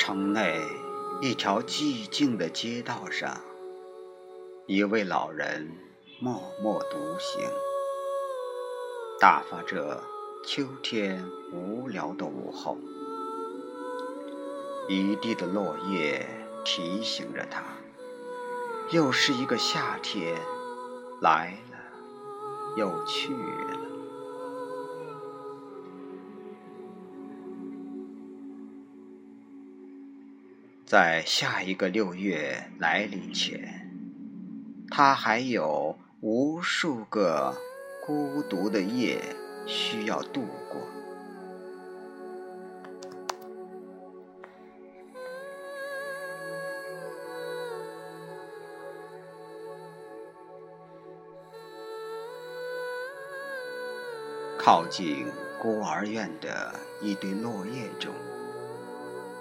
城内一条寂静的街道上，一位老人默默独行，打发着秋天无聊的午后。一地的落叶提醒着他，又是一个夏天来了又去了。在下一个六月来临前，他还有无数个孤独的夜需要度过。靠近孤儿院的一堆落叶中，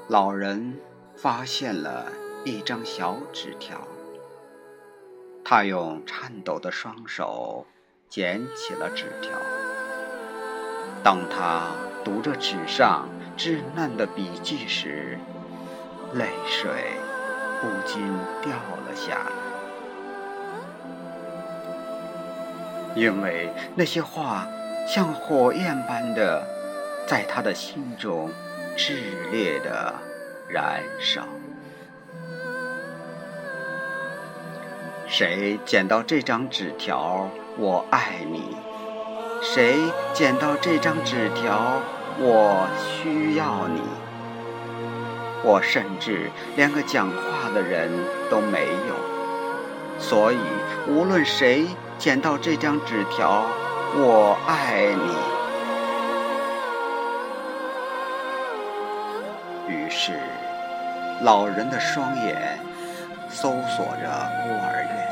老人。发现了一张小纸条，他用颤抖的双手捡起了纸条。当他读着纸上稚嫩的笔迹时，泪水不禁掉了下来，因为那些话像火焰般的在他的心中炽烈的。燃烧。谁捡到这张纸条？我爱你。谁捡到这张纸条？我需要你。我甚至连个讲话的人都没有，所以无论谁捡到这张纸条，我爱你。于是，老人的双眼搜索着孤儿院，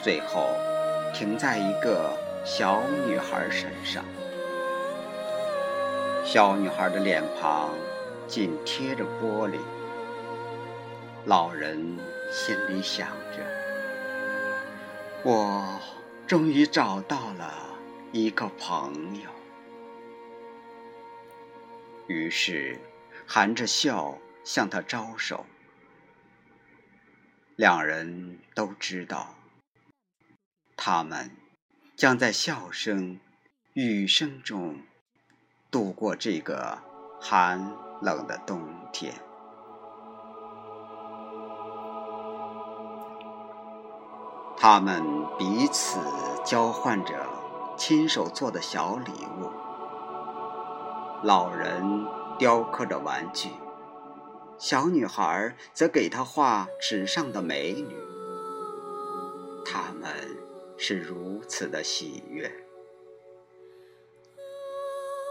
最后停在一个小女孩身上。小女孩的脸庞紧贴着玻璃，老人心里想着：“我终于找到了一个朋友。”于是。含着笑向他招手，两人都知道，他们将在笑声、雨声中度过这个寒冷的冬天。他们彼此交换着亲手做的小礼物，老人。雕刻着玩具，小女孩则给他画纸上的美女。他们是如此的喜悦。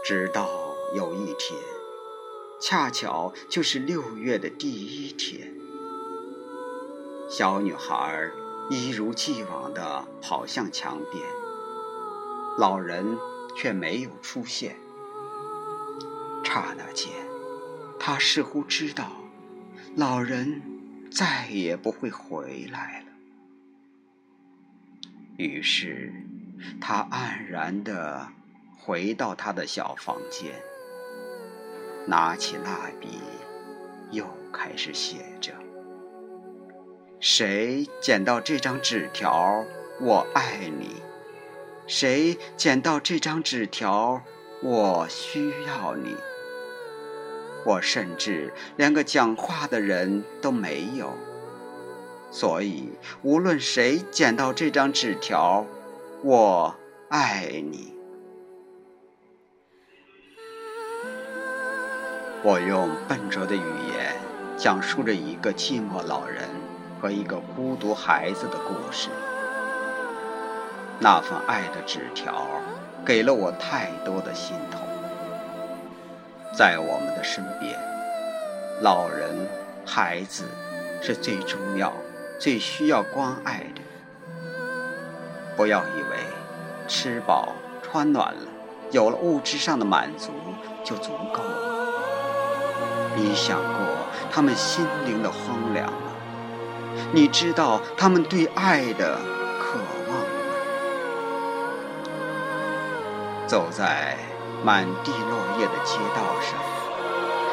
直到有一天，恰巧就是六月的第一天，小女孩一如既往地跑向墙边，老人却没有出现。刹那间，他似乎知道，老人再也不会回来了。于是，他黯然地回到他的小房间，拿起蜡笔，又开始写着：“谁捡到这张纸条？我爱你。谁捡到这张纸条？我需要你。”我甚至连个讲话的人都没有，所以无论谁捡到这张纸条，我爱你。我用笨拙的语言讲述着一个寂寞老人和一个孤独孩子的故事。那份爱的纸条给了我太多的心痛。在我们的身边，老人、孩子是最重要、最需要关爱的。不要以为吃饱穿暖了，有了物质上的满足就足够了。你想过他们心灵的荒凉吗？你知道他们对爱的渴望吗？走在。满地落叶的街道上，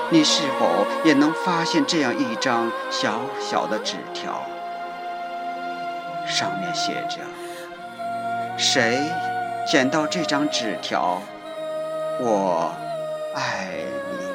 你是否也能发现这样一张小小的纸条？上面写着：“谁捡到这张纸条，我爱你。”